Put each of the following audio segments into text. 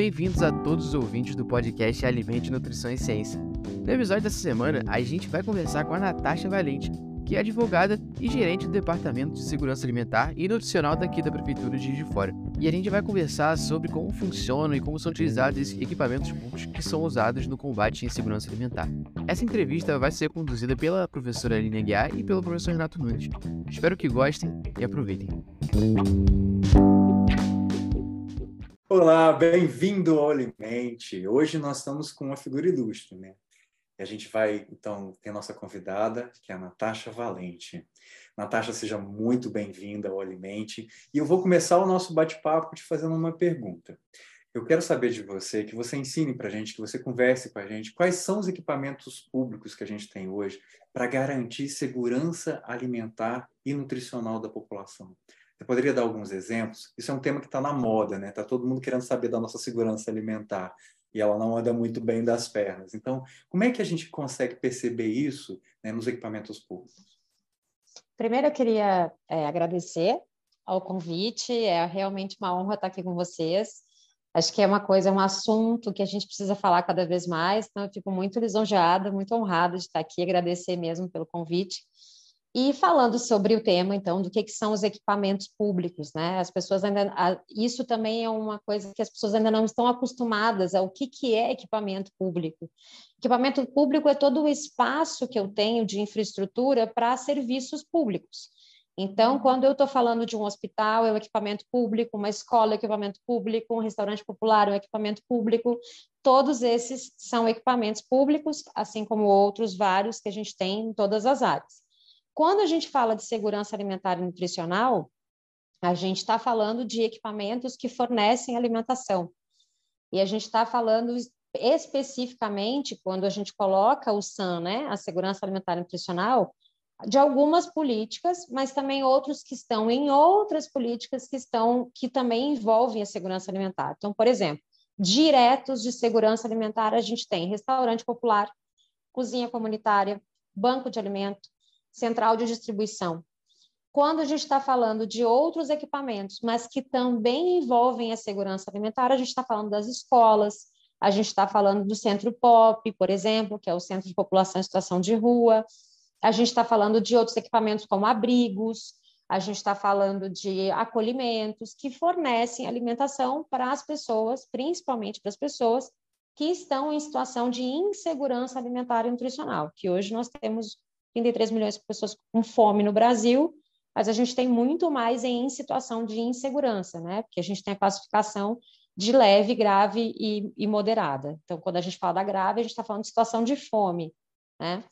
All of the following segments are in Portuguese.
Bem-vindos a todos os ouvintes do podcast Alimente, Nutrição e Ciência. No episódio dessa semana, a gente vai conversar com a Natasha Valente, que é advogada e gerente do Departamento de Segurança Alimentar e Nutricional daqui da Prefeitura de Juiz de Fora. E a gente vai conversar sobre como funcionam e como são utilizados esses equipamentos públicos que são usados no combate em segurança alimentar. Essa entrevista vai ser conduzida pela professora Aline Aguiar e pelo professor Renato Nunes. Espero que gostem e aproveitem. Olá, bem-vindo ao Alimente. Hoje nós estamos com uma figura ilustre, né? E a gente vai, então, ter nossa convidada, que é a Natasha Valente. Natasha, seja muito bem-vinda ao Alimente. E eu vou começar o nosso bate-papo te fazendo uma pergunta. Eu quero saber de você, que você ensine para a gente, que você converse com a gente, quais são os equipamentos públicos que a gente tem hoje para garantir segurança alimentar e nutricional da população. Você poderia dar alguns exemplos? Isso é um tema que está na moda, né? Está todo mundo querendo saber da nossa segurança alimentar e ela não anda muito bem das pernas. Então, como é que a gente consegue perceber isso né, nos equipamentos públicos? Primeiro, eu queria é, agradecer ao convite. É realmente uma honra estar aqui com vocês. Acho que é uma coisa, é um assunto que a gente precisa falar cada vez mais. Então, eu fico muito lisonjeada, muito honrada de estar aqui. Agradecer mesmo pelo convite. E falando sobre o tema, então, do que, que são os equipamentos públicos, né? As pessoas ainda, isso também é uma coisa que as pessoas ainda não estão acostumadas ao que, que é equipamento público. Equipamento público é todo o espaço que eu tenho de infraestrutura para serviços públicos. Então, quando eu estou falando de um hospital, é um equipamento público, uma escola é um equipamento público, um restaurante popular é um equipamento público, todos esses são equipamentos públicos, assim como outros vários que a gente tem em todas as áreas. Quando a gente fala de segurança alimentar e nutricional, a gente está falando de equipamentos que fornecem alimentação. E a gente está falando especificamente, quando a gente coloca o SAN, né, a segurança alimentar e nutricional, de algumas políticas, mas também outros que estão em outras políticas que estão que também envolvem a segurança alimentar. Então, por exemplo, diretos de segurança alimentar a gente tem restaurante popular, cozinha comunitária, banco de alimento, central de distribuição. Quando a gente está falando de outros equipamentos, mas que também envolvem a segurança alimentar, a gente está falando das escolas, a gente está falando do centro POP, por exemplo, que é o Centro de População em Situação de Rua, a gente está falando de outros equipamentos como abrigos, a gente está falando de acolhimentos que fornecem alimentação para as pessoas, principalmente para as pessoas que estão em situação de insegurança alimentar e nutricional, que hoje nós temos 33 milhões de pessoas com fome no Brasil, mas a gente tem muito mais em situação de insegurança, né? Porque a gente tem a classificação de leve, grave e, e moderada. Então, quando a gente fala da grave, a gente está falando de situação de fome, né?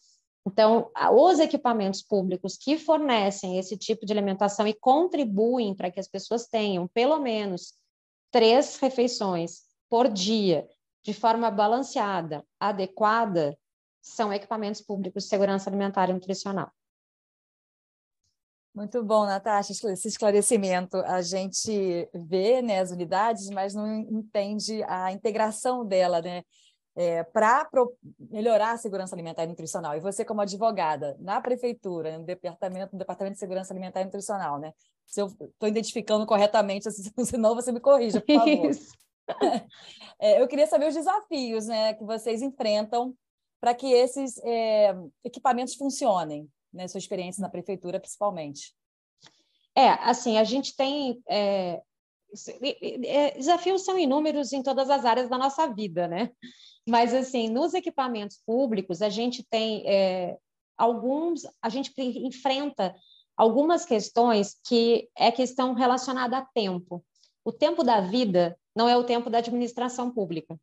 Então, os equipamentos públicos que fornecem esse tipo de alimentação e contribuem para que as pessoas tenham pelo menos três refeições por dia, de forma balanceada, adequada, são equipamentos públicos de segurança alimentar e nutricional. Muito bom, Natasha, esse esclarecimento. A gente vê né, as unidades, mas não entende a integração dela, né? É, para melhorar a segurança alimentar e nutricional. E você, como advogada, na prefeitura, no departamento, no departamento de segurança alimentar e nutricional, né? Se eu estou identificando corretamente, senão você me corrija, por favor. É, eu queria saber os desafios né, que vocês enfrentam para que esses é, equipamentos funcionem, né? Sua experiência na prefeitura, principalmente. É, assim, a gente tem é, desafios são inúmeros em todas as áreas da nossa vida, né? Mas assim, nos equipamentos públicos a gente tem é, alguns, a gente enfrenta algumas questões que é questão relacionada a tempo. O tempo da vida não é o tempo da administração pública.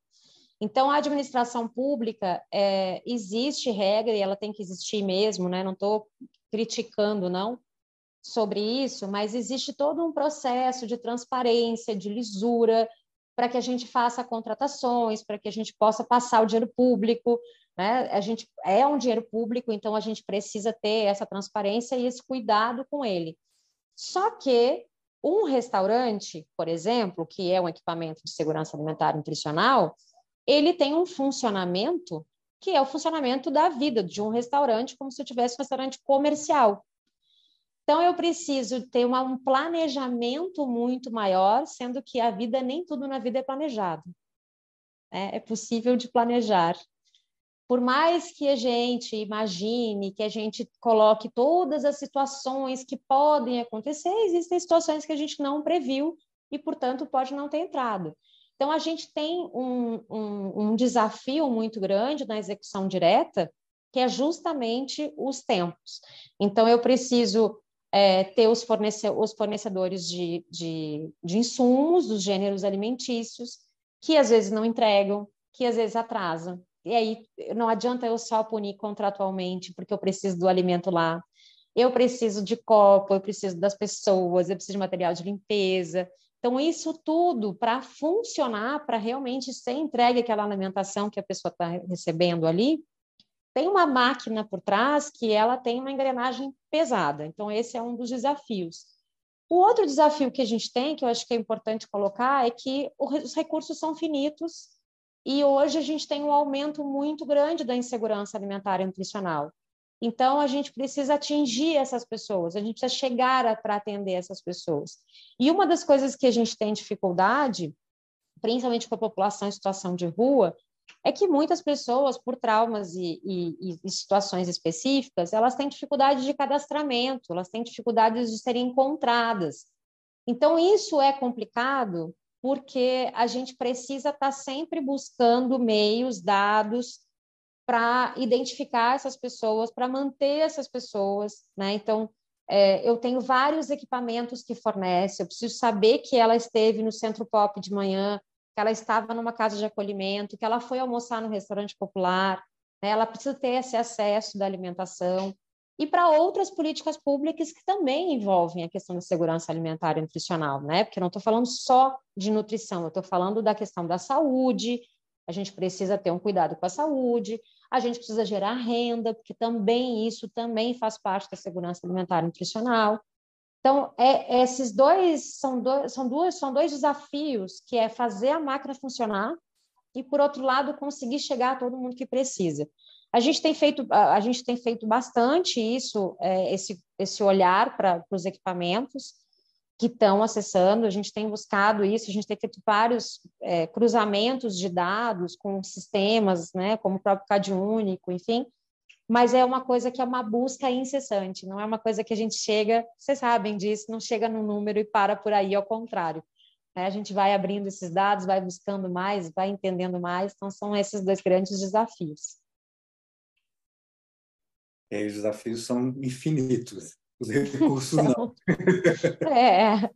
Então, a administração pública é, existe regra e ela tem que existir mesmo, né? Não estou criticando, não, sobre isso, mas existe todo um processo de transparência, de lisura, para que a gente faça contratações, para que a gente possa passar o dinheiro público, né? A gente é um dinheiro público, então a gente precisa ter essa transparência e esse cuidado com ele. Só que um restaurante, por exemplo, que é um equipamento de segurança alimentar e nutricional, ele tem um funcionamento que é o funcionamento da vida de um restaurante, como se eu tivesse um restaurante comercial. Então, eu preciso ter uma, um planejamento muito maior, sendo que a vida, nem tudo na vida é planejado. né? é possível de planejar. Por mais que a gente imagine, que a gente coloque todas as situações que podem acontecer, existem situações que a gente não previu e, portanto, pode não ter entrado. Então, a gente tem um, um, um desafio muito grande na execução direta, que é justamente os tempos. Então, eu preciso é, ter os, fornece os fornecedores de, de, de insumos dos gêneros alimentícios, que às vezes não entregam, que às vezes atrasam. E aí não adianta eu só punir contratualmente, porque eu preciso do alimento lá. Eu preciso de copo, eu preciso das pessoas, eu preciso de material de limpeza, então, isso tudo para funcionar, para realmente ser entregue aquela alimentação que a pessoa está recebendo ali, tem uma máquina por trás que ela tem uma engrenagem pesada. Então, esse é um dos desafios. O outro desafio que a gente tem, que eu acho que é importante colocar, é que os recursos são finitos e hoje a gente tem um aumento muito grande da insegurança alimentar e nutricional. Então, a gente precisa atingir essas pessoas, a gente precisa chegar para atender essas pessoas. E uma das coisas que a gente tem dificuldade, principalmente com a população em situação de rua, é que muitas pessoas, por traumas e, e, e, situações específicas, elas têm dificuldade de cadastramento, elas têm dificuldades de serem encontradas. Então, isso é complicado porque a gente precisa estar tá sempre buscando meios, dados, para identificar essas pessoas, para manter essas pessoas, né? Então, é, eu tenho vários equipamentos que fornece, eu preciso saber que ela esteve no Centro Pop de manhã, que ela estava numa casa de acolhimento, que ela foi almoçar no restaurante popular, né? ela precisa ter esse acesso da alimentação. E para outras políticas públicas que também envolvem a questão da segurança alimentar e nutricional, né? Porque eu não estou falando só de nutrição, eu estou falando da questão da saúde, a gente precisa ter um cuidado com a saúde, a gente precisa gerar renda, porque também isso também faz parte da segurança alimentar e nutricional. Então, é, esses dois são, dois são, duas, são dois desafios, que é fazer a máquina funcionar e, por outro lado, conseguir chegar a todo mundo que precisa. A gente tem feito, a gente tem feito bastante isso, é, esse, esse olhar para os equipamentos, que estão acessando, a gente tem buscado isso, a gente tem feito vários é, cruzamentos de dados com sistemas, né, como o próprio CAD único, enfim, mas é uma coisa que é uma busca incessante, não é uma coisa que a gente chega, vocês sabem disso, não chega no número e para por aí, ao contrário. Né? A gente vai abrindo esses dados, vai buscando mais, vai entendendo mais, então são esses dois grandes desafios. E os desafios são infinitos os recursos não. é.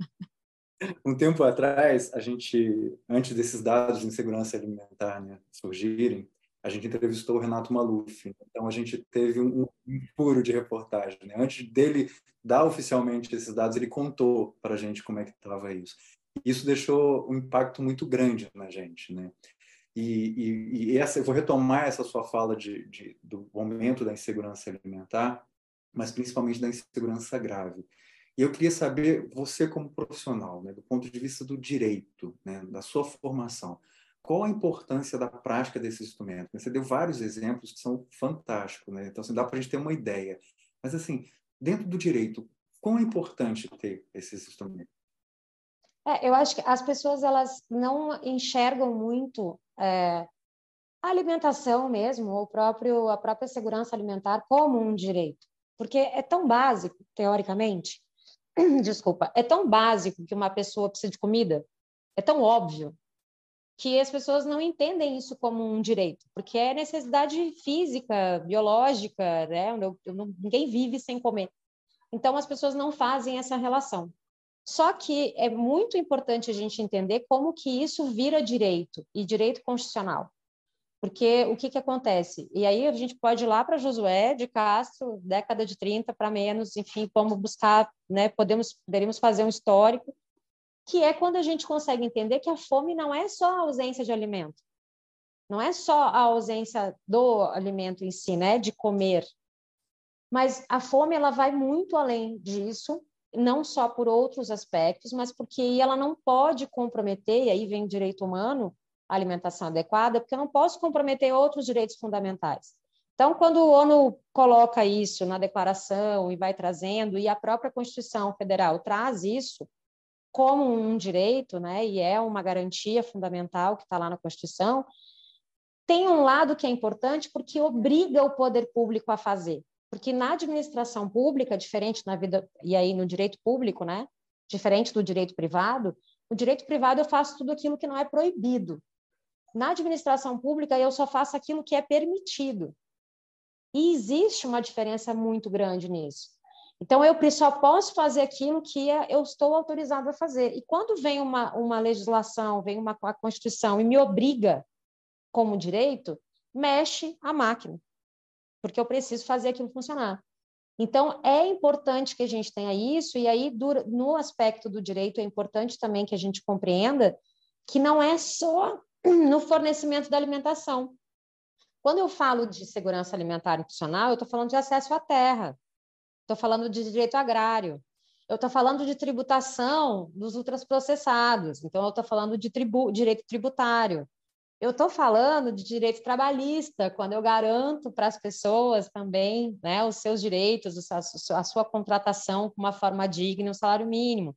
Um tempo atrás, a gente, antes desses dados de insegurança alimentar né, surgirem, a gente entrevistou o Renato Maluf. Então, a gente teve um, um furo de reportagem. Né? Antes dele dar oficialmente esses dados, ele contou para a gente como é que estava isso. Isso deixou um impacto muito grande na gente. Né? E, e, e essa, eu vou retomar essa sua fala de, de, do momento da insegurança alimentar, mas principalmente da insegurança grave. E eu queria saber, você como profissional, né, do ponto de vista do direito, né, da sua formação, qual a importância da prática desse instrumento? Você deu vários exemplos que são fantásticos, né? então assim, dá para a gente ter uma ideia. Mas, assim, dentro do direito, quão é importante ter esses instrumentos? É, eu acho que as pessoas elas não enxergam muito é, a alimentação mesmo, ou próprio, a própria segurança alimentar como um direito. Porque é tão básico, teoricamente, desculpa, é tão básico que uma pessoa precisa de comida, é tão óbvio que as pessoas não entendem isso como um direito, porque é necessidade física, biológica, né? Eu, eu não, ninguém vive sem comer. Então as pessoas não fazem essa relação. Só que é muito importante a gente entender como que isso vira direito e direito constitucional. Porque o que, que acontece? E aí a gente pode ir lá para Josué de Castro, década de 30 para menos, enfim, como buscar, né? Podemos, poderíamos fazer um histórico, que é quando a gente consegue entender que a fome não é só a ausência de alimento, não é só a ausência do alimento em si, né? De comer. Mas a fome ela vai muito além disso, não só por outros aspectos, mas porque ela não pode comprometer, e aí vem o direito humano, alimentação adequada, porque eu não posso comprometer outros direitos fundamentais. Então, quando o ONU coloca isso na declaração e vai trazendo, e a própria Constituição Federal traz isso, como um direito, né, e é uma garantia fundamental que está lá na Constituição, tem um lado que é importante porque obriga o poder público a fazer. Porque na administração pública, diferente na vida, e aí no direito público, né, diferente do direito privado, o direito privado eu faço tudo aquilo que não é proibido. Na administração pública, eu só faço aquilo que é permitido. E existe uma diferença muito grande nisso. Então, eu só posso fazer aquilo que é, eu estou autorizado a fazer. E quando vem uma, uma legislação, vem uma Constituição e me obriga como direito, mexe a máquina, porque eu preciso fazer aquilo funcionar. Então, é importante que a gente tenha isso, e aí, no aspecto do direito, é importante também que a gente compreenda que não é só no fornecimento da alimentação. Quando eu falo de segurança alimentar nutricional, eu estou falando de acesso à terra, estou falando de direito agrário, eu estou falando de tributação dos ultraprocessados, então eu estou falando de tribu, direito tributário. Eu estou falando de direito trabalhista, quando eu garanto para as pessoas também né, os seus direitos, a sua contratação com uma forma digna, um salário mínimo.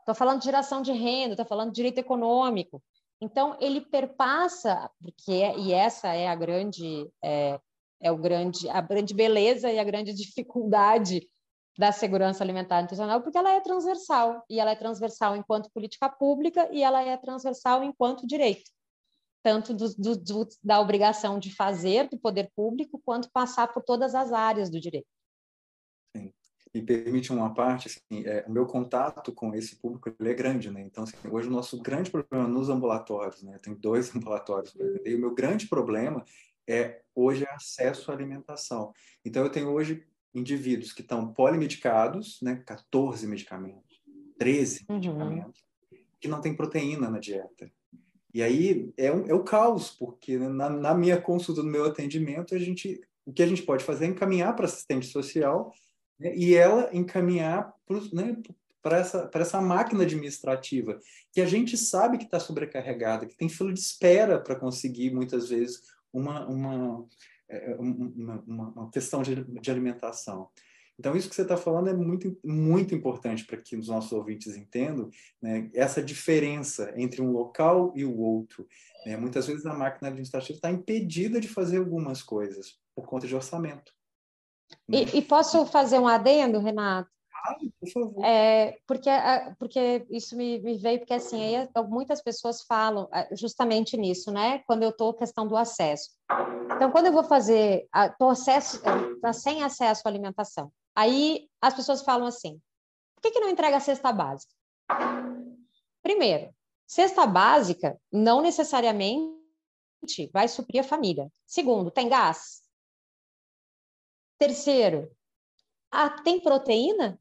Estou falando de geração de renda, estou falando de direito econômico. Então, ele perpassa, porque, e essa é a grande é, é o grande, a grande beleza e a grande dificuldade da segurança alimentar e nutricional, porque ela é transversal, e ela é transversal enquanto política pública e ela é transversal enquanto direito, tanto do, do, do, da obrigação de fazer do poder público, quanto passar por todas as áreas do direito. Me permite uma parte, assim, é, o meu contato com esse público é grande, né? Então, assim, hoje o nosso grande problema nos ambulatórios, né? Tem dois ambulatórios e o meu grande problema é hoje é acesso à alimentação. Então, eu tenho hoje indivíduos que estão polimedicados, né, 14 medicamentos, 13 uhum. medicamentos, que não tem proteína na dieta. E aí é, um, é o caos, porque na, na, minha consulta, no meu atendimento, a gente, o que a gente pode fazer é encaminhar para assistente social né, e ela encaminhar para né, essa, essa máquina administrativa, que a gente sabe que está sobrecarregada, que tem fila de espera para conseguir, muitas vezes, uma, uma, é, uma, uma, uma questão de, de alimentação. Então, isso que você está falando é muito, muito importante para que os nossos ouvintes entendam né, essa diferença entre um local e o outro. Né? Muitas vezes a máquina administrativa está impedida de fazer algumas coisas por conta de orçamento. Né? E, e, posso fazer um adendo, Renato? por favor. É, porque, porque isso me, me, veio, porque assim, aí, muitas pessoas falam é, justamente nisso, né? Quando eu estou questão do acesso. Então, quando eu vou fazer, estou acesso, tá sem acesso à alimentação, aí as pessoas falam assim: por que, que não entrega a cesta básica? Primeiro, cesta básica não necessariamente vai suprir a família. Segundo, tem gás. Terceiro, tem proteína?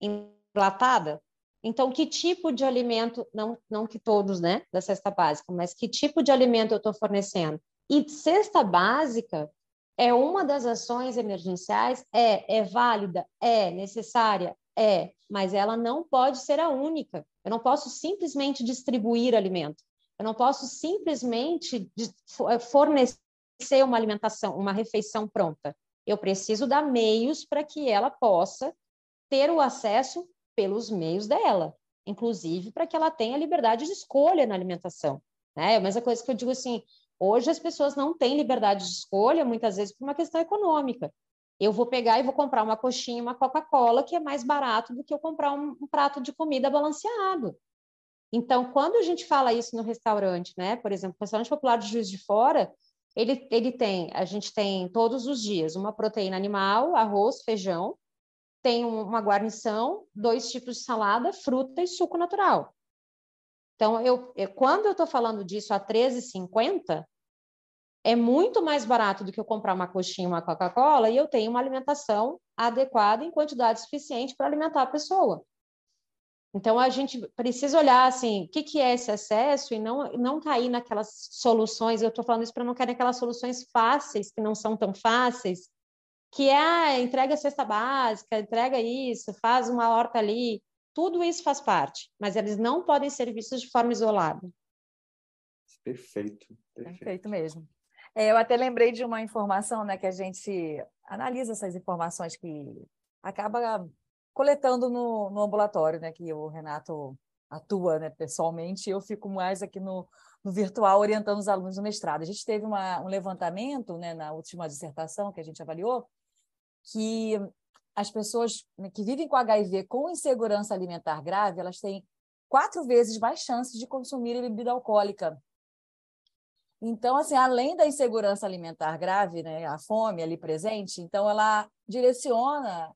enlatada. Então, que tipo de alimento, não, não que todos, né, da cesta básica, mas que tipo de alimento eu estou fornecendo? E cesta básica é uma das ações emergenciais? É, é válida? É, necessária? É, mas ela não pode ser a única. Eu não posso simplesmente distribuir alimento. Eu não posso simplesmente fornecer uma alimentação, uma refeição pronta. Eu preciso dar meios para que ela possa ter o acesso pelos meios dela, inclusive para que ela tenha liberdade de escolha na alimentação. Né? É a mesma coisa que eu digo assim: hoje as pessoas não têm liberdade de escolha, muitas vezes por uma questão econômica. Eu vou pegar e vou comprar uma coxinha, uma Coca-Cola, que é mais barato do que eu comprar um, um prato de comida balanceado. Então, quando a gente fala isso no restaurante, né? Por exemplo, restaurante popular de Juiz de Fora, ele, ele tem, a gente tem todos os dias uma proteína animal, arroz, feijão, tem uma guarnição, dois tipos de salada, fruta e suco natural. Então, eu, eu quando eu estou falando disso a 13,50, é muito mais barato do que eu comprar uma coxinha, uma Coca-Cola, e eu tenho uma alimentação adequada em quantidade suficiente para alimentar a pessoa. Então, a gente precisa olhar assim, o que, que é esse excesso e não, não cair naquelas soluções. Eu estou falando isso para não cair naquelas soluções fáceis, que não são tão fáceis, que é entrega a cesta básica, entrega isso, faz uma horta ali, tudo isso faz parte, mas eles não podem ser vistos de forma isolada. Perfeito, perfeito, perfeito mesmo. É, eu até lembrei de uma informação, né, que a gente analisa essas informações que acaba coletando no, no ambulatório, né, que o Renato atua né, pessoalmente, eu fico mais aqui no, no virtual orientando os alunos do mestrado. A gente teve uma, um levantamento né, na última dissertação que a gente avaliou, que as pessoas né, que vivem com HIV com insegurança alimentar grave, elas têm quatro vezes mais chances de consumir bebida alcoólica. Então, assim, além da insegurança alimentar grave, né, a fome ali presente, então ela direciona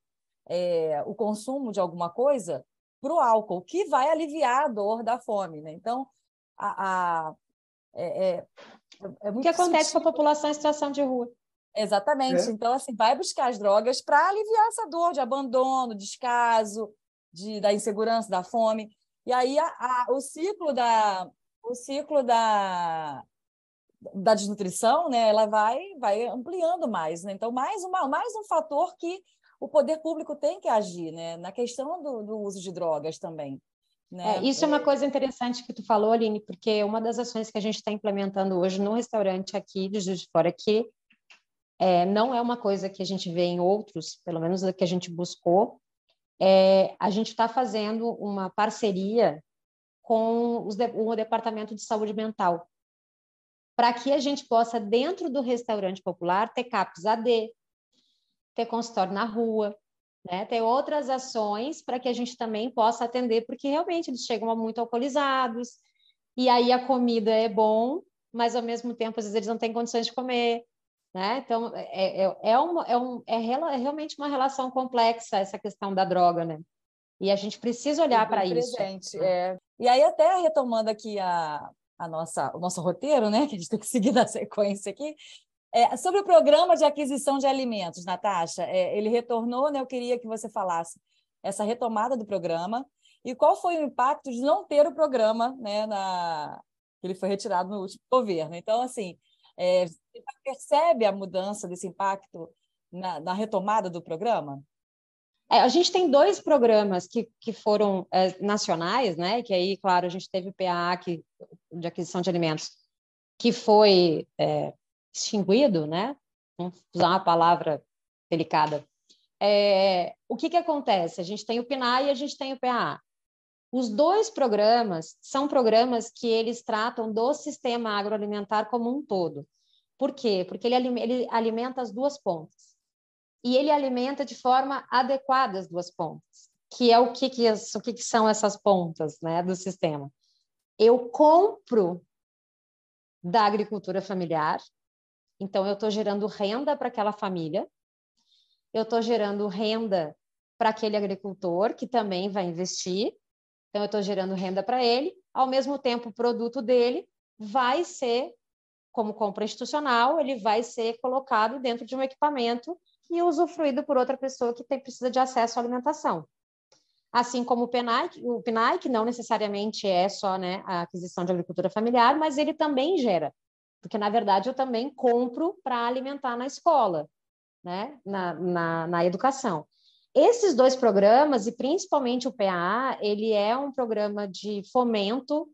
é, o consumo de alguma coisa para o álcool, que vai aliviar a dor da fome. Né? Então, a, a é, é, é muito o que acontece sutil. com a população em situação de rua? Exatamente. É. Então, assim, vai buscar as drogas para aliviar essa dor de abandono, descaso, de, da insegurança, da fome. E aí a, a, o ciclo da o ciclo da, da desnutrição, né, ela vai vai ampliando mais, né? Então mais uma mais um fator que o poder público tem que agir, né, na questão do, do uso de drogas também. Né? É, isso é uma é. coisa interessante que tu falou, Aline, porque uma das ações que a gente está implementando hoje no restaurante aqui de Juiz de Fora, que é, não é uma coisa que a gente vê em outros, pelo menos a que a gente buscou, é, a gente está fazendo uma parceria com de, o Departamento de Saúde Mental, para que a gente possa, dentro do restaurante popular, ter CAPS AD, ter consultório na rua, né? ter outras ações para que a gente também possa atender, porque realmente eles chegam muito alcoolizados, e aí a comida é bom, mas ao mesmo tempo, às vezes, eles não têm condições de comer. Né? Então, é, é, é, uma, é, um, é, é, realmente uma relação complexa essa questão da droga, né? E a gente precisa olhar para isso. É. E aí, até retomando aqui a, a nossa, o nosso roteiro, né? Que a gente tem que seguir na sequência aqui. É, sobre o programa de aquisição de alimentos, Natasha, é, ele retornou, né? Eu queria que você falasse essa retomada do programa e qual foi o impacto de não ter o programa, né? Na... Ele foi retirado no último governo. Então, assim, é, você percebe a mudança desse impacto na, na retomada do programa? É, a gente tem dois programas que, que foram é, nacionais, né? Que aí, claro, a gente teve o PAA que, de aquisição de alimentos, que foi é, extinguido, né? Vamos usar uma palavra delicada. É, o que, que acontece? A gente tem o PNAE e a gente tem o PAA. Os dois programas são programas que eles tratam do sistema agroalimentar como um todo. Por quê? Porque ele, ele alimenta as duas pontas. E ele alimenta de forma adequada as duas pontas, que é o que, que, o que, que são essas pontas né, do sistema. Eu compro da agricultura familiar, então eu estou gerando renda para aquela família, eu estou gerando renda para aquele agricultor que também vai investir, então, eu estou gerando renda para ele, ao mesmo tempo, o produto dele vai ser, como compra institucional, ele vai ser colocado dentro de um equipamento e usufruído por outra pessoa que tem, precisa de acesso à alimentação. Assim como o PNAE, o PNAE, que não necessariamente é só né, a aquisição de agricultura familiar, mas ele também gera, porque, na verdade, eu também compro para alimentar na escola, né, na, na, na educação. Esses dois programas, e principalmente o PAA, ele é um programa de fomento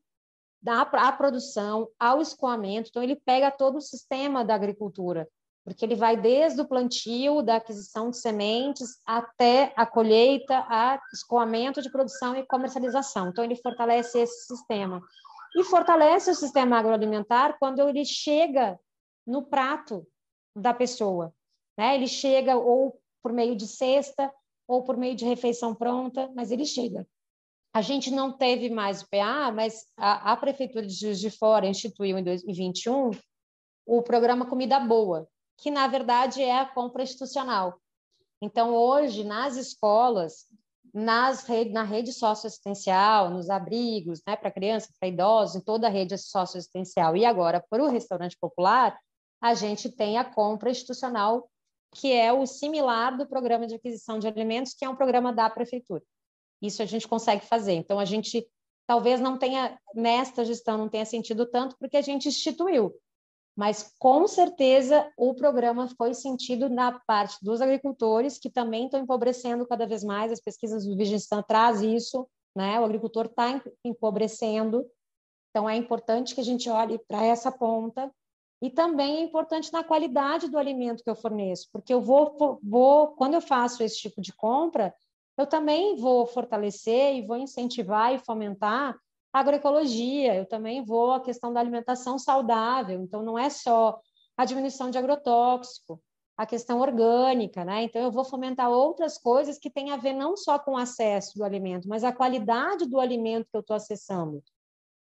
da, à produção, ao escoamento, então ele pega todo o sistema da agricultura, porque ele vai desde o plantio, da aquisição de sementes, até a colheita, a escoamento de produção e comercialização. Então ele fortalece esse sistema. E fortalece o sistema agroalimentar quando ele chega no prato da pessoa. Né? Ele chega ou por meio de cesta, ou por meio de refeição pronta, mas ele chega. A gente não teve mais o PA, mas a, a Prefeitura de Juiz de Fora instituiu em 2021 o programa Comida Boa, que na verdade é a compra institucional. Então, hoje, nas escolas, nas rede, na rede socioassistencial, nos abrigos, né, para crianças, para idosos, em toda a rede socioassistencial, e agora para o restaurante popular, a gente tem a compra institucional que é o similar do programa de aquisição de alimentos, que é um programa da prefeitura. Isso a gente consegue fazer. Então, a gente talvez não tenha, nesta gestão, não tenha sentido tanto, porque a gente instituiu. Mas, com certeza, o programa foi sentido na parte dos agricultores, que também estão empobrecendo cada vez mais. As pesquisas do Vigistan trazem isso, né? O agricultor está empobrecendo. Então, é importante que a gente olhe para essa ponta e também é importante na qualidade do alimento que eu forneço, porque eu vou, vou quando eu faço esse tipo de compra, eu também vou fortalecer e vou incentivar e fomentar agroecologia, eu também vou a questão da alimentação saudável, então não é só a diminuição de agrotóxico, a questão orgânica, né? Então eu vou fomentar outras coisas que têm a ver não só com o acesso do alimento, mas a qualidade do alimento que eu estou acessando.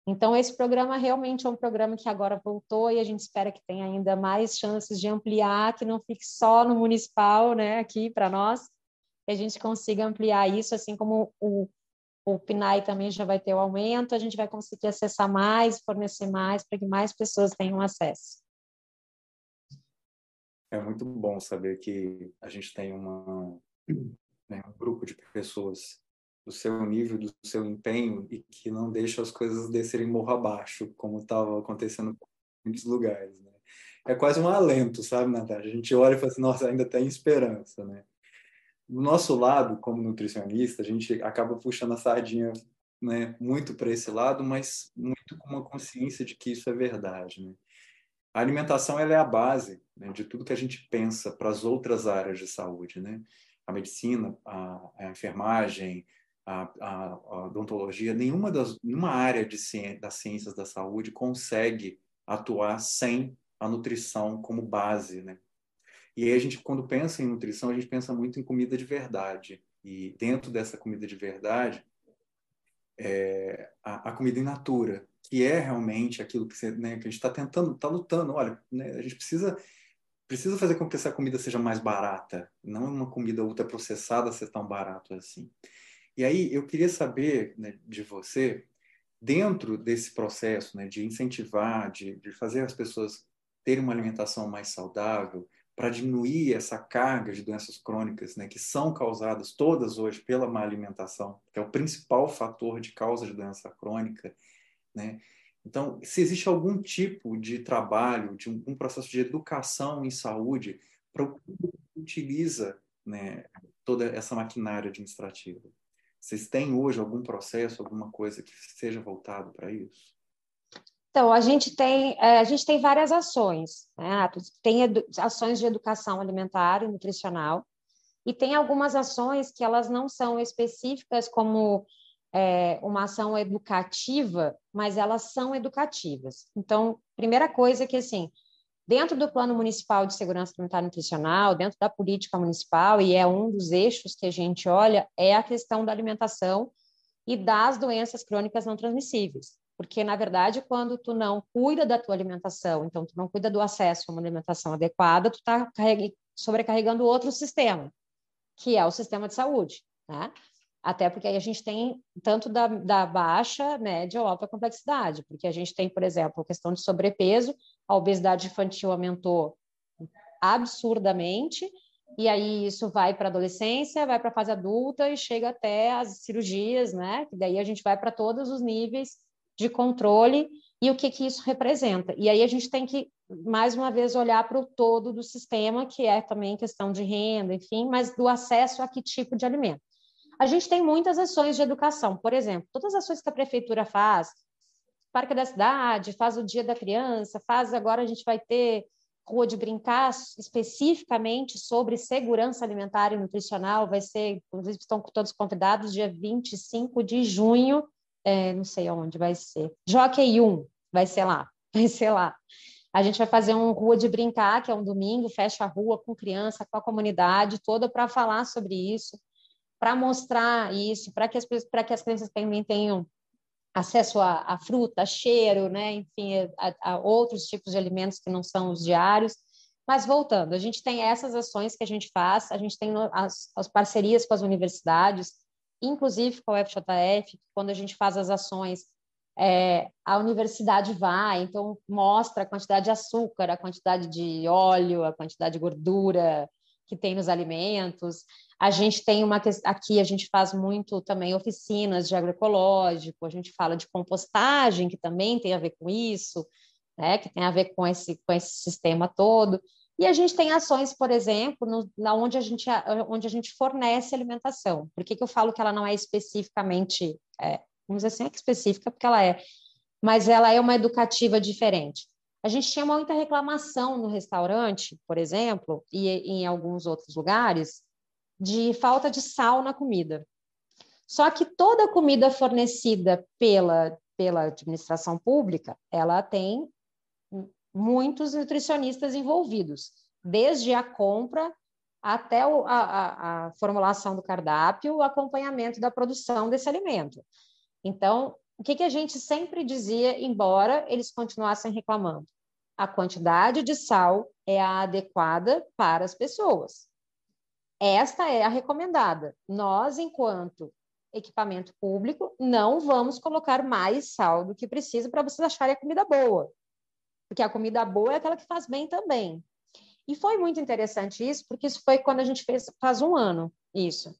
Então esse programa realmente é um programa que agora voltou e a gente espera que tenha ainda mais chances de ampliar, que não fique só no municipal, né? Aqui para nós, que a gente consiga ampliar isso, assim como o o PNAE também já vai ter o aumento, a gente vai conseguir acessar mais, fornecer mais, para que mais pessoas tenham acesso. É muito bom saber que a gente tem uma, né, um grupo de pessoas do seu nível, do seu empenho e que não deixa as coisas descerem morro abaixo, como estava acontecendo em muitos lugares. Né? É quase um alento, sabe, Natália? A gente olha e fala assim, nossa, ainda tem esperança, né? Do nosso lado, como nutricionista, a gente acaba puxando a sardinha né, muito para esse lado, mas muito com uma consciência de que isso é verdade. Né? A alimentação ela é a base né, de tudo que a gente pensa para as outras áreas de saúde, né? A medicina, a, a enfermagem, a, a, a, odontologia, nenhuma das nenhuma área de ciência, das ciências da saúde consegue atuar sem a nutrição como base, né? E aí a gente, quando pensa em nutrição, a gente pensa muito em comida de verdade. E dentro dessa comida de verdade, é, a, a comida in natura, que é realmente aquilo que, você, né, que a gente está tentando, está lutando. Olha, né, a gente precisa precisa fazer com que essa comida seja mais barata, não uma comida ultraprocessada ser tão barato assim. E aí eu queria saber né, de você, dentro desse processo né, de incentivar, de, de fazer as pessoas terem uma alimentação mais saudável, para diminuir essa carga de doenças crônicas, né, que são causadas todas hoje pela má alimentação, que é o principal fator de causa de doença crônica, né? Então, se existe algum tipo de trabalho, de um, processo de educação em saúde para o que utiliza né, toda essa maquinária administrativa. Vocês têm hoje algum processo, alguma coisa que seja voltado para isso? Então, a gente tem, é, a gente tem várias ações. Né? Tem ações de educação alimentar e nutricional, e tem algumas ações que elas não são específicas como é, uma ação educativa, mas elas são educativas. Então, primeira coisa é que, assim, dentro do Plano Municipal de Segurança Alimentar e Nutricional, dentro da política municipal, e é um dos eixos que a gente olha, é a questão da alimentação e das doenças crônicas não transmissíveis. Porque, na verdade, quando tu não cuida da tua alimentação, então tu não cuida do acesso a uma alimentação adequada, tu está sobrecarregando outro sistema, que é o sistema de saúde, né? Até porque aí a gente tem tanto da, da baixa, média ou alta complexidade, porque a gente tem, por exemplo, a questão de sobrepeso, a obesidade infantil aumentou absurdamente, e aí isso vai para a adolescência, vai para a fase adulta e chega até as cirurgias, né? Daí a gente vai para todos os níveis de controle e o que, que isso representa. E aí a gente tem que, mais uma vez, olhar para o todo do sistema, que é também questão de renda, enfim, mas do acesso a que tipo de alimento. A gente tem muitas ações de educação, por exemplo, todas as ações que a prefeitura faz, Parque da Cidade, faz o Dia da Criança, faz agora a gente vai ter Rua de Brincar especificamente sobre segurança alimentar e nutricional, vai ser, inclusive estão todos convidados, dia 25 de junho, é, não sei onde vai ser, Jockey 1, vai ser lá, vai ser lá. A gente vai fazer um Rua de Brincar, que é um domingo, fecha a rua com criança, com a comunidade toda para falar sobre isso para mostrar isso, para que, as, que as crianças também tenham acesso a, a fruta, a cheiro, né? enfim, a, a, outros tipos de alimentos que não são os diários. Mas voltando, a gente tem essas ações que a gente faz, a gente tem as, as parcerias com as universidades, inclusive com a FJF, quando a gente faz as ações, é, a universidade vai, então mostra a quantidade de açúcar, a quantidade de óleo, a quantidade de gordura que tem nos alimentos. A gente tem uma aqui a gente faz muito também oficinas de agroecológico, a gente fala de compostagem, que também tem a ver com isso, né, que tem a ver com esse com esse sistema todo. E a gente tem ações, por exemplo, no, na onde a gente onde a gente fornece alimentação. Por que, que eu falo que ela não é especificamente, é, vamos dizer assim, é específica porque ela é, mas ela é uma educativa diferente. A gente tinha muita reclamação no restaurante, por exemplo, e em alguns outros lugares, de falta de sal na comida. Só que toda comida fornecida pela, pela administração pública, ela tem muitos nutricionistas envolvidos, desde a compra até o, a, a, formulação do cardápio, o acompanhamento da produção desse alimento. Então, o que, que a gente sempre dizia, embora eles continuassem reclamando? A quantidade de sal é a adequada para as pessoas. Esta é a recomendada. Nós, enquanto equipamento público, não vamos colocar mais sal do que precisa para vocês acharem a comida boa. Porque a comida boa é aquela que faz bem também. E foi muito interessante isso, porque isso foi quando a gente fez, faz um ano, isso.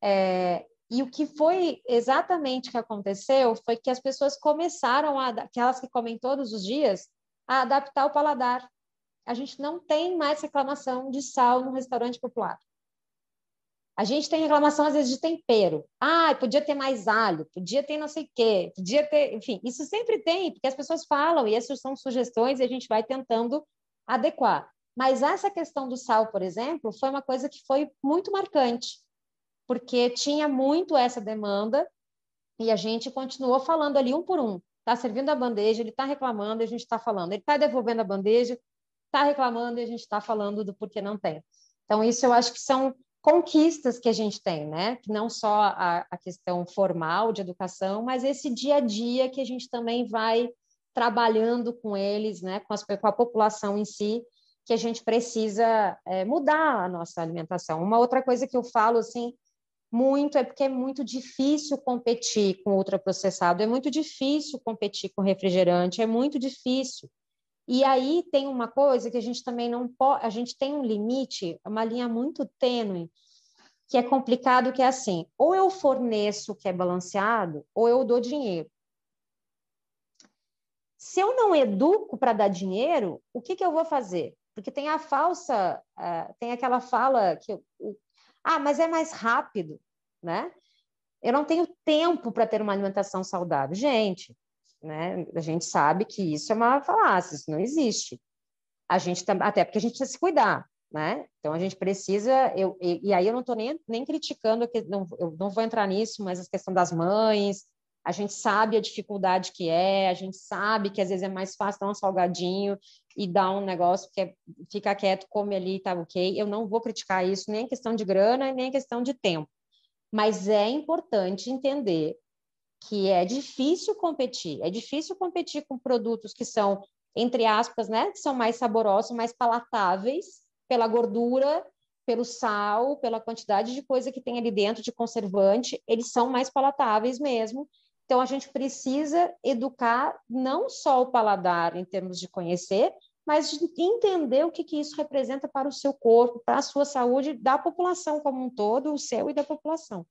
É, e o que foi exatamente que aconteceu foi que as pessoas começaram, a, aquelas que comem todos os dias, a adaptar o paladar. A gente não tem mais reclamação de sal no restaurante popular. A gente tem reclamação, às vezes, de tempero. Ah, podia ter mais alho, podia ter não sei o quê, podia ter. Enfim, isso sempre tem, porque as pessoas falam, e essas são sugestões, e a gente vai tentando adequar. Mas essa questão do sal, por exemplo, foi uma coisa que foi muito marcante, porque tinha muito essa demanda, e a gente continuou falando ali um por um. Está servindo a bandeja, ele está reclamando, a gente está falando. Ele está devolvendo a bandeja, está reclamando, e a gente está falando do porquê não tem. Então, isso eu acho que são conquistas que a gente tem, né? Que não só a, a questão formal de educação, mas esse dia a dia que a gente também vai trabalhando com eles, né? Com, as, com a população em si, que a gente precisa é, mudar a nossa alimentação. Uma outra coisa que eu falo assim muito é porque é muito difícil competir com ultraprocessado, é muito difícil competir com refrigerante, é muito difícil. E aí tem uma coisa que a gente também não pode, a gente tem um limite, uma linha muito tênue, que é complicado, que é assim, ou eu forneço o que é balanceado, ou eu dou dinheiro. Se eu não educo para dar dinheiro, o que, que eu vou fazer? Porque tem a falsa, uh, tem aquela fala que, uh, ah, mas é mais rápido, né? Eu não tenho tempo para ter uma alimentação saudável. Gente, né? A gente sabe que isso é uma falácia, isso não existe. A gente até porque a gente precisa se cuidar, né? Então a gente precisa, eu, e, e aí eu não estou nem, nem criticando, que não, eu não vou entrar nisso, mas a questão das mães, a gente sabe a dificuldade que é, a gente sabe que às vezes é mais fácil dar um salgadinho e dar um negócio que é, fica quieto, come ali, tá ok. Eu não vou criticar isso, nem questão de grana, nem questão de tempo. Mas é importante entender que é difícil competir, é difícil competir com produtos que são, entre aspas, né, que são mais saborosos, mais palatáveis pela gordura, pelo sal, pela quantidade de coisa que tem ali dentro de conservante, eles são mais palatáveis mesmo. Então a gente precisa educar não só o paladar em termos de conhecer, mas de entender o que, que isso representa para o seu corpo, para a sua saúde, da população como um todo, o seu e da população.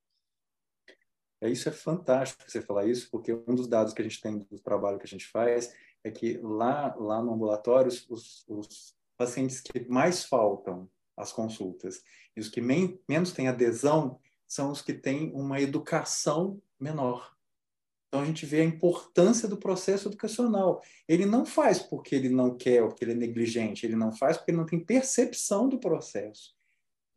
É, isso é fantástico você falar isso, porque um dos dados que a gente tem do trabalho que a gente faz é que lá, lá no ambulatório, os, os pacientes que mais faltam às consultas e os que men menos têm adesão são os que têm uma educação menor. Então a gente vê a importância do processo educacional. Ele não faz porque ele não quer ou porque ele é negligente, ele não faz porque ele não tem percepção do processo.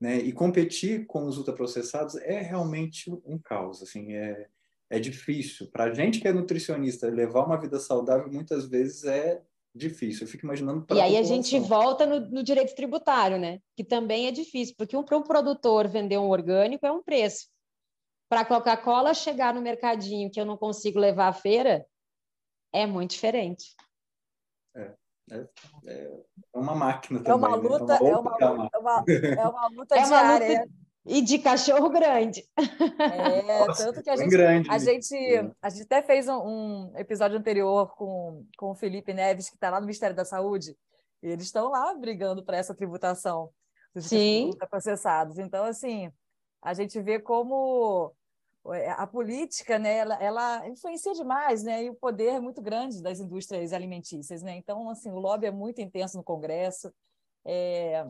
Né? E competir com os ultraprocessados é realmente um caos, assim, é, é difícil. Para a gente que é nutricionista, levar uma vida saudável muitas vezes é difícil. Eu fico imaginando E aí a, a gente volta no, no, direito tributário, né? Que também é difícil, porque um, para um produtor vender um orgânico é um preço. Para a Coca-Cola chegar no mercadinho que eu não consigo levar à feira, é muito diferente. É. É, é, uma máquina também. É uma né? luta, né? é, uma, é, uma, é, uma, é uma luta é uma diária. Luta... E de cachorro grande. É, Nossa, tanto que a gente, grande. a gente, a gente até fez um, um, episódio anterior com, com o Felipe Neves, que está lá no Ministério da Saúde, e eles estão lá brigando para essa tributação dos Sim. processados. Então, assim, a gente vê como é, a política, né, ela, ela, influencia demais, né, e o poder é muito grande das indústrias alimentícias, né, então, assim, o lobby é muito intenso no Congresso, é,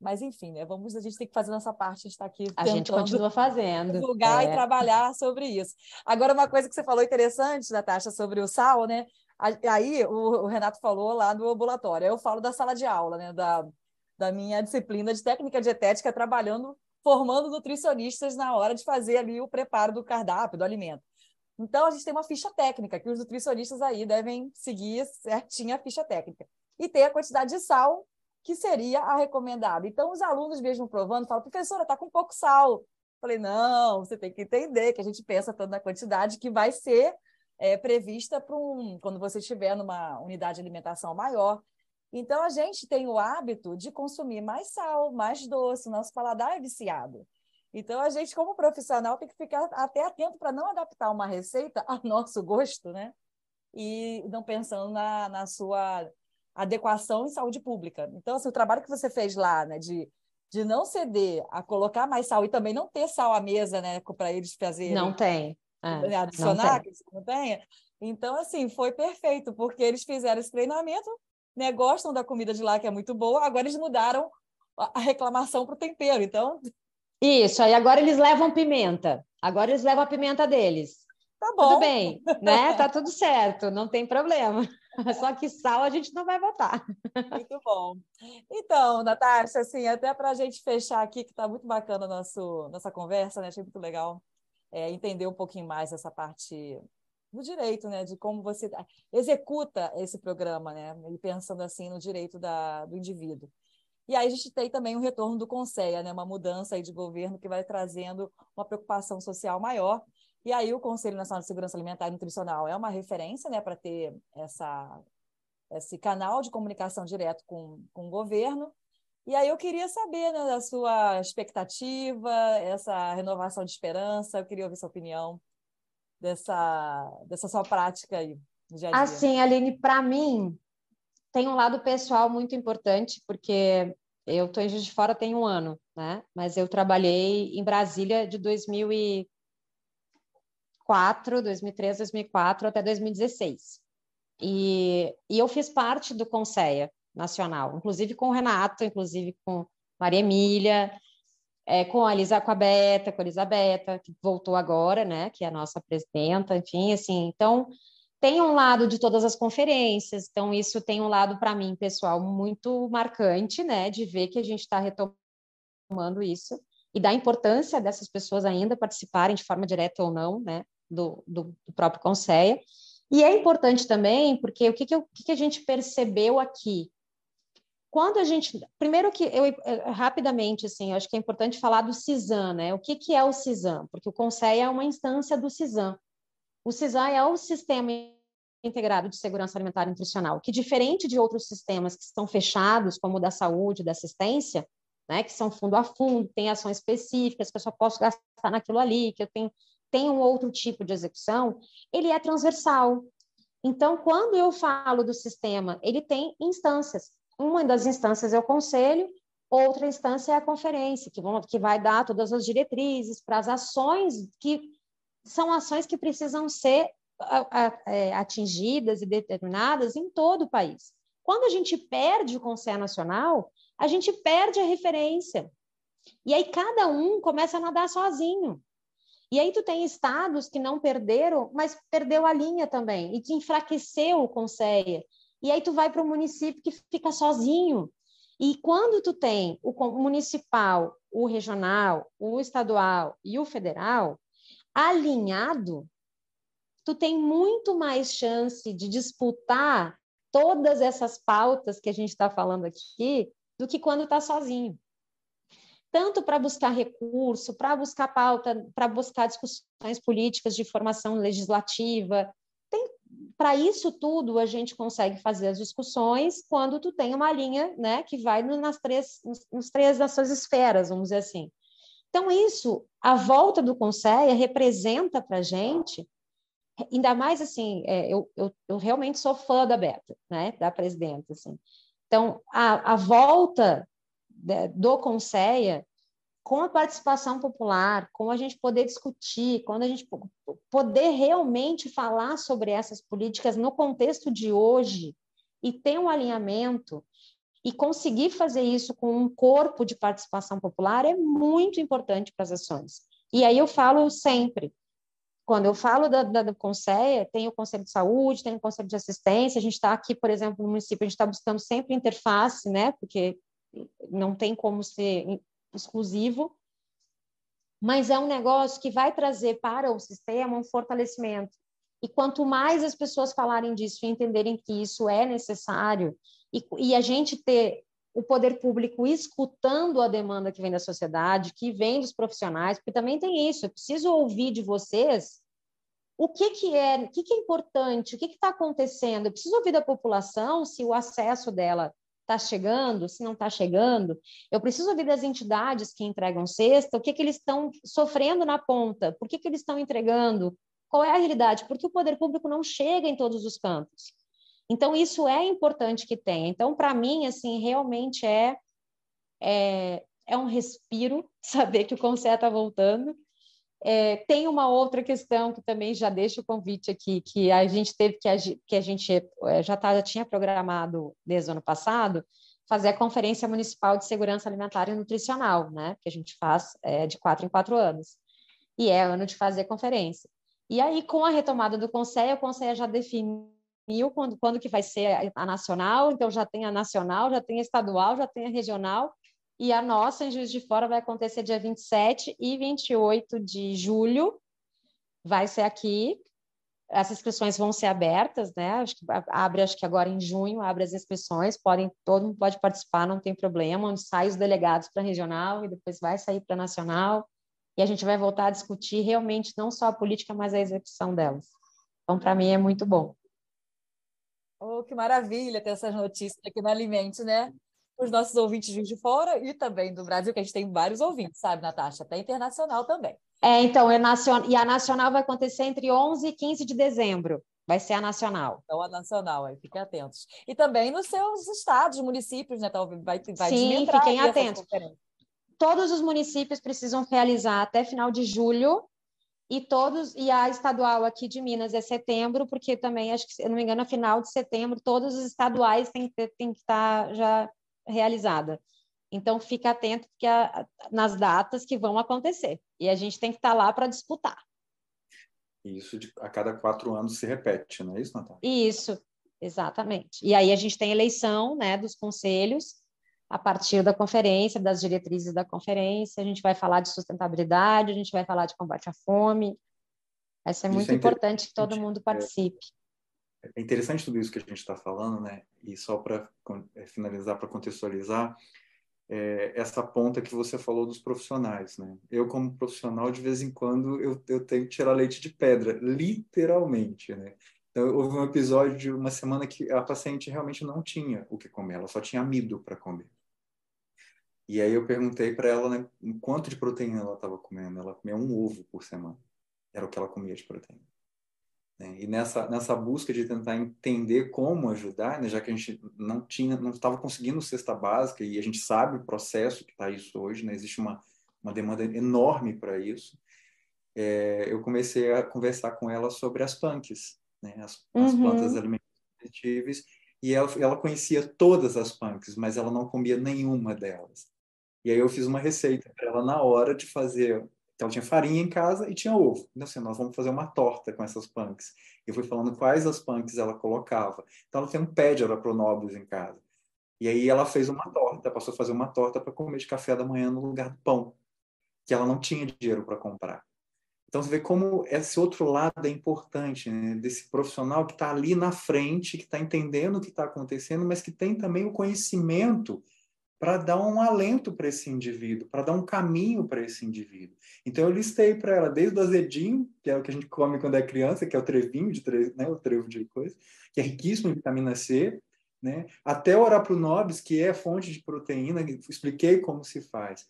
mas, enfim, né, vamos, a gente tem que fazer nossa parte, a gente está aqui A gente continua fazendo. Divulgar é. e trabalhar sobre isso. Agora, uma coisa que você falou interessante, Natasha, sobre o sal, né, aí o, o Renato falou lá do ambulatório, eu falo da sala de aula, né, da, da minha disciplina de técnica dietética trabalhando formando nutricionistas na hora de fazer ali o preparo do cardápio, do alimento. Então, a gente tem uma ficha técnica, que os nutricionistas aí devem seguir certinho a ficha técnica. E tem a quantidade de sal que seria a recomendada. Então, os alunos mesmo provando, falam, professora, está com pouco sal. Falei, não, você tem que entender que a gente pensa tanto na quantidade que vai ser é, prevista para um, quando você estiver numa unidade de alimentação maior. Então, a gente tem o hábito de consumir mais sal, mais doce, nosso paladar é viciado. Então, a gente, como profissional, tem que ficar até atento para não adaptar uma receita ao nosso gosto, né? E não pensando na, na sua adequação em saúde pública. Então, assim, o trabalho que você fez lá, né, de, de não ceder a colocar mais sal e também não ter sal à mesa, né, para eles fazerem. Não tem. É, adicionar, não tem. que não tenha. Então, assim, foi perfeito, porque eles fizeram esse treinamento, né, gostam da comida de lá, que é muito boa, agora eles mudaram a reclamação para o tempero. Então, isso, aí agora eles levam pimenta. Agora eles levam a pimenta deles. Tá bom. Tudo bem, né? Tá tudo certo, não tem problema. Só que sal a gente não vai botar. Muito bom. Então, Natasha, assim, até para a gente fechar aqui, que está muito bacana a nosso, nossa conversa, né? Achei muito legal é, entender um pouquinho mais essa parte do direito, né? De como você executa esse programa, né? E pensando assim no direito da, do indivíduo. E aí a gente tem também o retorno do Conselho, né? uma mudança aí de governo que vai trazendo uma preocupação social maior. E aí o Conselho Nacional de Segurança Alimentar e Nutricional é uma referência né, para ter essa, esse canal de comunicação direto com, com o governo. E aí eu queria saber né, da sua expectativa, essa renovação de esperança, eu queria ouvir sua opinião dessa, dessa sua prática aí. Dia -dia. Assim, Aline, para mim, tem um lado pessoal muito importante, porque eu estou em Juiz de Fora tem um ano, né? Mas eu trabalhei em Brasília de 2004, 2003, 2004 até 2016. E, e eu fiz parte do Conceia Nacional, inclusive com o Renato, inclusive com Maria Emília, é, com a Elisa, com a Beta, com a Elisabetta, que voltou agora, né? Que é a nossa presidenta, enfim, assim. Então, tem um lado de todas as conferências, então isso tem um lado para mim pessoal muito marcante, né, de ver que a gente está retomando isso e da importância dessas pessoas ainda participarem de forma direta ou não, né, do, do, do próprio Conselho. E é importante também porque o que, que, que, que a gente percebeu aqui? Quando a gente, primeiro que eu rapidamente assim, eu acho que é importante falar do CISAM, né? O que, que é o CISAM? Porque o Conselho é uma instância do CISAM. O CISAM é o Sistema Integrado de Segurança Alimentar e Nutricional, que diferente de outros sistemas que estão fechados, como o da saúde, da assistência, né, que são fundo a fundo, tem ações específicas que eu só posso gastar naquilo ali, que eu tenho, tenho um outro tipo de execução, ele é transversal. Então, quando eu falo do sistema, ele tem instâncias. Uma das instâncias é o conselho, outra instância é a conferência, que, vão, que vai dar todas as diretrizes para as ações que são ações que precisam ser é, atingidas e determinadas em todo o país. Quando a gente perde o Conselho Nacional, a gente perde a referência. E aí cada um começa a nadar sozinho. E aí tu tem estados que não perderam, mas perdeu a linha também, e que enfraqueceu o Conselho. E aí tu vai para o município que fica sozinho. E quando tu tem o municipal, o regional, o estadual e o federal, alinhado, tu tem muito mais chance de disputar todas essas pautas que a gente está falando aqui do que quando está sozinho. Tanto para buscar recurso, para buscar pauta, para buscar discussões políticas de formação legislativa. Para isso tudo, a gente consegue fazer as discussões quando tu tem uma linha né, que vai nas três, nos, três das suas esferas, vamos dizer assim. Então, isso, a volta do Conselho representa para a gente, ainda mais assim, é, eu, eu, eu, realmente sou fã da Beta, né, da presidenta. Assim. Então, a, a volta do Conselho com a participação popular, com a gente poder discutir, quando a gente poder realmente falar sobre essas políticas no contexto de hoje e ter um alinhamento e conseguir fazer isso com um corpo de participação popular é muito importante para as ações. E aí eu falo sempre, quando eu falo da, da, do Conselho, tem o Conselho de Saúde, tem o Conselho de Assistência, a gente está aqui, por exemplo, no município, a gente está buscando sempre interface, né, porque não tem como ser exclusivo, mas é um negócio que vai trazer para o sistema um fortalecimento. E quanto mais as pessoas falarem disso e entenderem que isso é necessário, e, e a gente ter o poder público escutando a demanda que vem da sociedade, que vem dos profissionais, porque também tem isso, eu preciso ouvir de vocês o que, que é, o que, que é importante, o que está acontecendo. Eu preciso ouvir da população se o acesso dela está chegando, se não está chegando. Eu preciso ouvir das entidades que entregam cesta, o que, que eles estão sofrendo na ponta, por que, que eles estão entregando, qual é a realidade, porque o poder público não chega em todos os cantos. Então, isso é importante que tenha. Então, para mim, assim, realmente é, é, é um respiro saber que o Conselho está voltando. É, tem uma outra questão que também já deixa o convite aqui, que a gente teve que que a gente é, já, tá, já tinha programado desde o ano passado, fazer a Conferência Municipal de Segurança Alimentar e Nutricional, né? Que a gente faz é, de quatro em quatro anos. E é ano de fazer conferência. E aí, com a retomada do Conselho, o Conselho já definiu quando, quando que vai ser a nacional, então já tem a nacional, já tem a estadual, já tem a regional, e a nossa em Juiz de Fora vai acontecer dia 27 e 28 de julho, vai ser aqui, as inscrições vão ser abertas, né? Acho que abre, acho que agora em junho abre as inscrições, podem, todo mundo pode participar, não tem problema, onde sai os delegados para regional e depois vai sair para nacional, e a gente vai voltar a discutir realmente não só a política, mas a execução delas. Então, para mim é muito bom. Oh, que maravilha ter essas notícias aqui no Alimente, né? Os nossos ouvintes de fora e também do Brasil, que a gente tem vários ouvintes, sabe, Natasha? Até internacional também. É, então, é e a nacional vai acontecer entre 11 e 15 de dezembro. Vai ser a nacional. Então, a nacional, aí fiquem atentos. E também nos seus estados, municípios, né? Talvez vai, vai Sim, fiquem atentos. Todos os municípios precisam realizar até final de julho e todos e a estadual aqui de Minas é setembro, porque também acho que se não me engano, a final de setembro todos os estaduais têm, têm que estar já realizada. Então fica atento porque a, nas datas que vão acontecer e a gente tem que estar lá para disputar. Isso de, a cada quatro anos se repete, não é isso, Natália? Isso, exatamente. E aí a gente tem eleição, né, dos conselhos a partir da conferência, das diretrizes da conferência. A gente vai falar de sustentabilidade, a gente vai falar de combate à fome. Vai ser muito é importante que todo mundo participe. É interessante tudo isso que a gente está falando, né? E só para é, finalizar, para contextualizar, é, essa ponta que você falou dos profissionais, né? Eu, como profissional, de vez em quando, eu, eu tenho que tirar leite de pedra, literalmente, né? Então, houve um episódio de uma semana que a paciente realmente não tinha o que comer, ela só tinha amido para comer. E aí eu perguntei para ela né, quanto de proteína ela estava comendo. Ela comia um ovo por semana. Era o que ela comia de proteína. Né? E nessa, nessa busca de tentar entender como ajudar, né, já que a gente não tinha, não estava conseguindo cesta básica e a gente sabe o processo que está isso hoje, né? existe uma, uma demanda enorme para isso. É, eu comecei a conversar com ela sobre as punks, né? as, as uhum. plantas alimentares e ela, ela conhecia todas as punks, mas ela não comia nenhuma delas. E aí eu fiz uma receita para ela na hora de fazer. Ela tinha farinha em casa e tinha ovo. Então, assim, nós vamos fazer uma torta com essas punks. Eu fui falando quais as punks ela colocava. Então, ela tem um pé de Arapronobis em casa. E aí ela fez uma torta, passou a fazer uma torta para comer de café da manhã no lugar do pão, que ela não tinha dinheiro para comprar. Então você vê como esse outro lado é importante, né? desse profissional que está ali na frente, que está entendendo o que está acontecendo, mas que tem também o conhecimento para dar um alento para esse indivíduo, para dar um caminho para esse indivíduo. Então eu listei para ela desde o azedinho, que é o que a gente come quando é criança, que é o trevinho de tre... né, o trevo de coisa, que é riquíssimo em vitamina C, né, até o orapronobis, que é fonte de proteína, expliquei como se faz.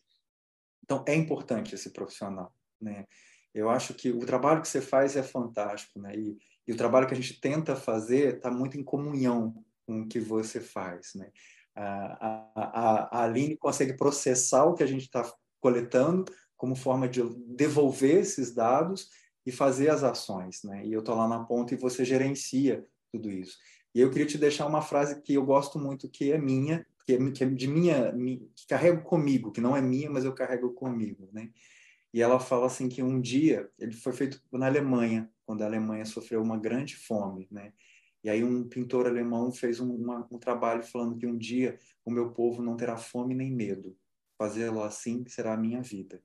Então é importante esse profissional, né? Eu acho que o trabalho que você faz é fantástico, né? E, e o trabalho que a gente tenta fazer está muito em comunhão com o que você faz, né? A, a, a Aline consegue processar o que a gente está coletando como forma de devolver esses dados e fazer as ações, né? E eu estou lá na ponta e você gerencia tudo isso. E eu queria te deixar uma frase que eu gosto muito, que é minha, que é, que é de minha, que carrego comigo, que não é minha, mas eu carrego comigo, né? E ela fala assim que um dia ele foi feito na Alemanha, quando a Alemanha sofreu uma grande fome, né? E aí um pintor alemão fez um, uma, um trabalho falando que um dia o meu povo não terá fome nem medo. Fazê-lo assim será a minha vida.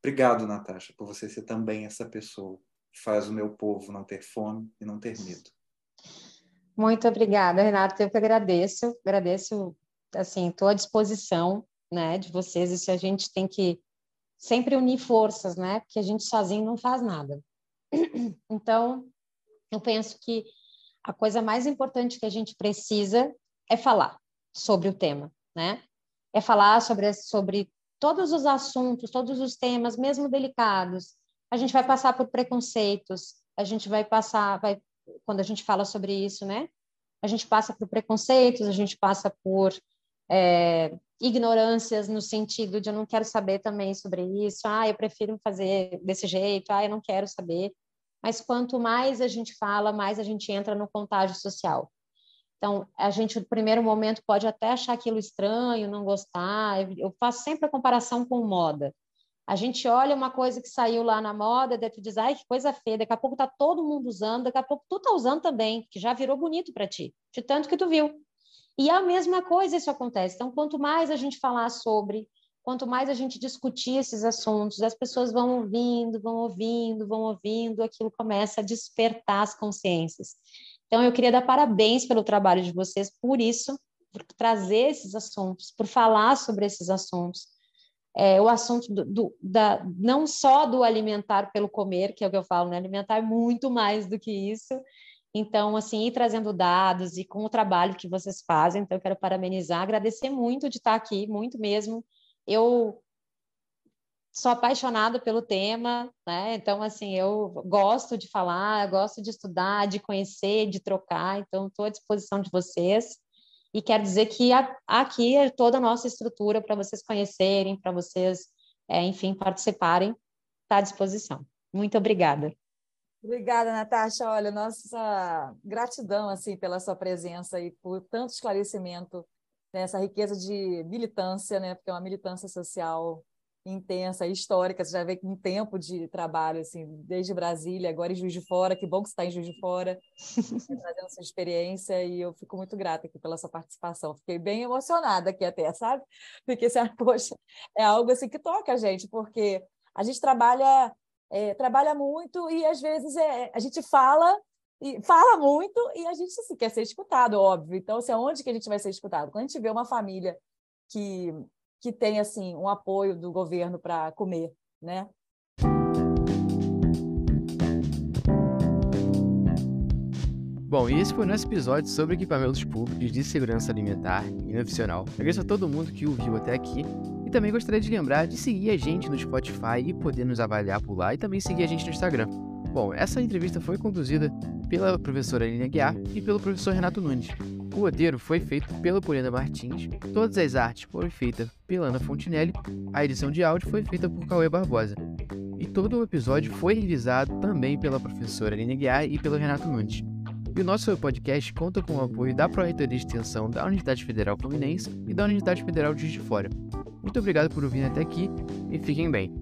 Obrigado, Natasha, por você ser também essa pessoa que faz o meu povo não ter fome e não ter medo. Muito obrigada, Renata. Eu que agradeço. Agradeço, assim, estou à disposição, né, de vocês. Isso a gente tem que sempre unir forças, né? Porque a gente sozinho não faz nada. Então, eu penso que a coisa mais importante que a gente precisa é falar sobre o tema, né? É falar sobre, sobre todos os assuntos, todos os temas, mesmo delicados. A gente vai passar por preconceitos, a gente vai passar, vai, quando a gente fala sobre isso, né? A gente passa por preconceitos, a gente passa por é, ignorâncias no sentido de eu não quero saber também sobre isso, ah, eu prefiro fazer desse jeito, ah, eu não quero saber. Mas quanto mais a gente fala, mais a gente entra no contágio social. Então, a gente, no primeiro momento, pode até achar aquilo estranho, não gostar. Eu faço sempre a comparação com moda. A gente olha uma coisa que saiu lá na moda, daí diz, ai, que coisa feia, daqui a pouco tá todo mundo usando, daqui a pouco tu tá usando também, que já virou bonito para ti, de tanto que tu viu. E a mesma coisa isso acontece. Então, quanto mais a gente falar sobre, quanto mais a gente discutir esses assuntos, as pessoas vão ouvindo, vão ouvindo, vão ouvindo, aquilo começa a despertar as consciências. Então, eu queria dar parabéns pelo trabalho de vocês por isso, por trazer esses assuntos, por falar sobre esses assuntos. É, o assunto do, do, da, não só do alimentar pelo comer, que é o que eu falo, né? Alimentar é muito mais do que isso, então, assim, ir trazendo dados e com o trabalho que vocês fazem, então eu quero parabenizar, agradecer muito de estar aqui, muito mesmo. Eu sou apaixonada pelo tema, né? Então, assim, eu gosto de falar, gosto de estudar, de conhecer, de trocar, então estou à disposição de vocês. E quero dizer que aqui é toda a nossa estrutura para vocês conhecerem, para vocês, é, enfim, participarem, está à disposição. Muito obrigada. Obrigada, Natasha. Olha, nossa gratidão assim pela sua presença e por tanto esclarecimento nessa riqueza de militância, né? Porque é uma militância social intensa, histórica. Você já vê que um tempo de trabalho assim, desde Brasília, agora em Juiz de Fora. Que bom que você está em Juiz de Fora, trazendo sua experiência e eu fico muito grata aqui pela sua participação. Fiquei bem emocionada aqui até, sabe? Porque, assim, poxa, é algo assim que toca a gente, porque a gente trabalha é, trabalha muito e às vezes é, a gente fala e fala muito e a gente assim, quer ser escutado, óbvio. Então, assim, onde que a gente vai ser escutado? Quando a gente vê uma família que, que tem assim um apoio do governo para comer, né? Bom, e esse foi o nosso episódio sobre equipamentos públicos de segurança alimentar e nutricional. Agradeço a todo mundo que ouviu até aqui e também gostaria de lembrar de seguir a gente no Spotify e poder nos avaliar por lá e também seguir a gente no Instagram. Bom, essa entrevista foi conduzida pela professora Aline Guiar e pelo professor Renato Nunes. O roteiro foi feito pela Poliana Martins, todas as artes foram feitas pela Ana Fontinelli, a edição de áudio foi feita por Cauê Barbosa. E todo o episódio foi revisado também pela professora Aline Guiar e pelo Renato Nunes. E o nosso podcast conta com o apoio da Proreitoria de Extensão da Universidade Federal Fluminense e da Universidade Federal de Juiz de Fora. Muito obrigado por ouvir até aqui e fiquem bem.